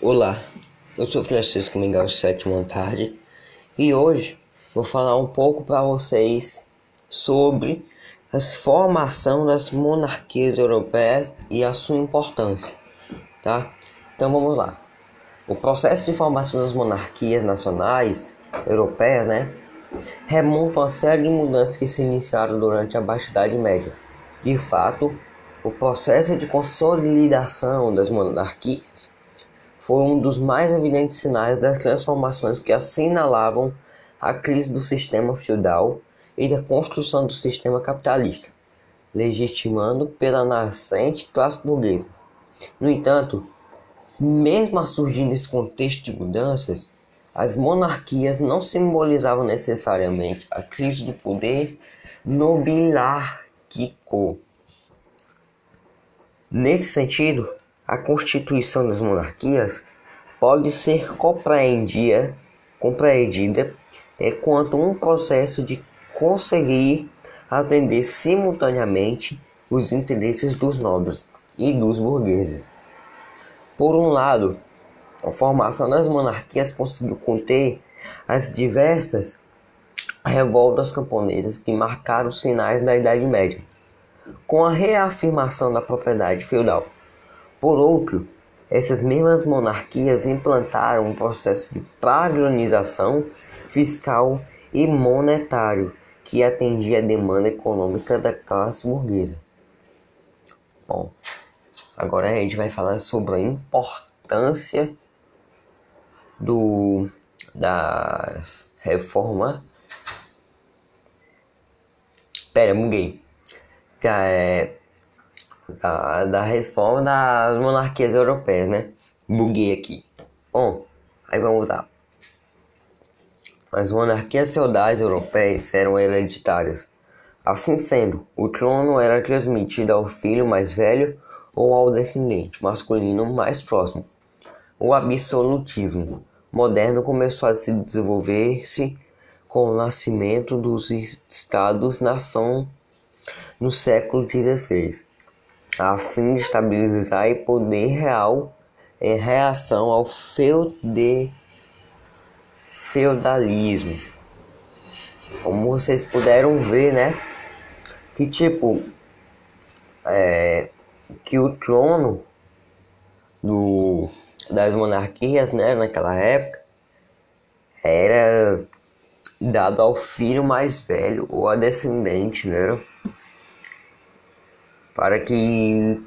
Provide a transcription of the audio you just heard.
Olá, eu sou Francisco Miguel Sétimo Tarde e hoje vou falar um pouco para vocês sobre a formação das monarquias europeias e a sua importância, tá? Então vamos lá. O processo de formação das monarquias nacionais europeias, né, remonta a uma série de mudanças que se iniciaram durante a Baixa Idade Média. De fato, o processo de consolidação das monarquias foi um dos mais evidentes sinais das transformações que assinalavam a crise do sistema feudal e da construção do sistema capitalista, legitimando pela nascente classe burguesa. No entanto, mesmo a surgir nesse contexto de mudanças, as monarquias não simbolizavam necessariamente a crise do poder nobilárquico Nesse sentido, a constituição das monarquias pode ser compreendida, compreendida é, quanto um processo de conseguir atender simultaneamente os interesses dos nobres e dos burgueses. Por um lado, a formação das monarquias conseguiu conter as diversas revoltas camponesas que marcaram os finais da Idade Média com a reafirmação da propriedade feudal. Por outro, essas mesmas monarquias implantaram um processo de padronização fiscal e monetário que atendia a demanda econômica da classe burguesa. Bom, agora a gente vai falar sobre a importância do da reforma. Pera, buguei da, é, da, da reforma das monarquias europeias, né? Buguei aqui. Bom, aí vamos lá. As monarquias feudais europeias eram hereditárias. Assim sendo, o trono era transmitido ao filho mais velho ou ao descendente masculino mais próximo. O absolutismo moderno começou a se desenvolver-se com o nascimento dos estados-nação no século XVI, a fim de estabilizar o poder real em reação ao feudalismo. Como vocês puderam ver, né? Que tipo, é, que o trono do, das monarquias, né, naquela época, era dado ao filho mais velho ou a descendente, né? Para que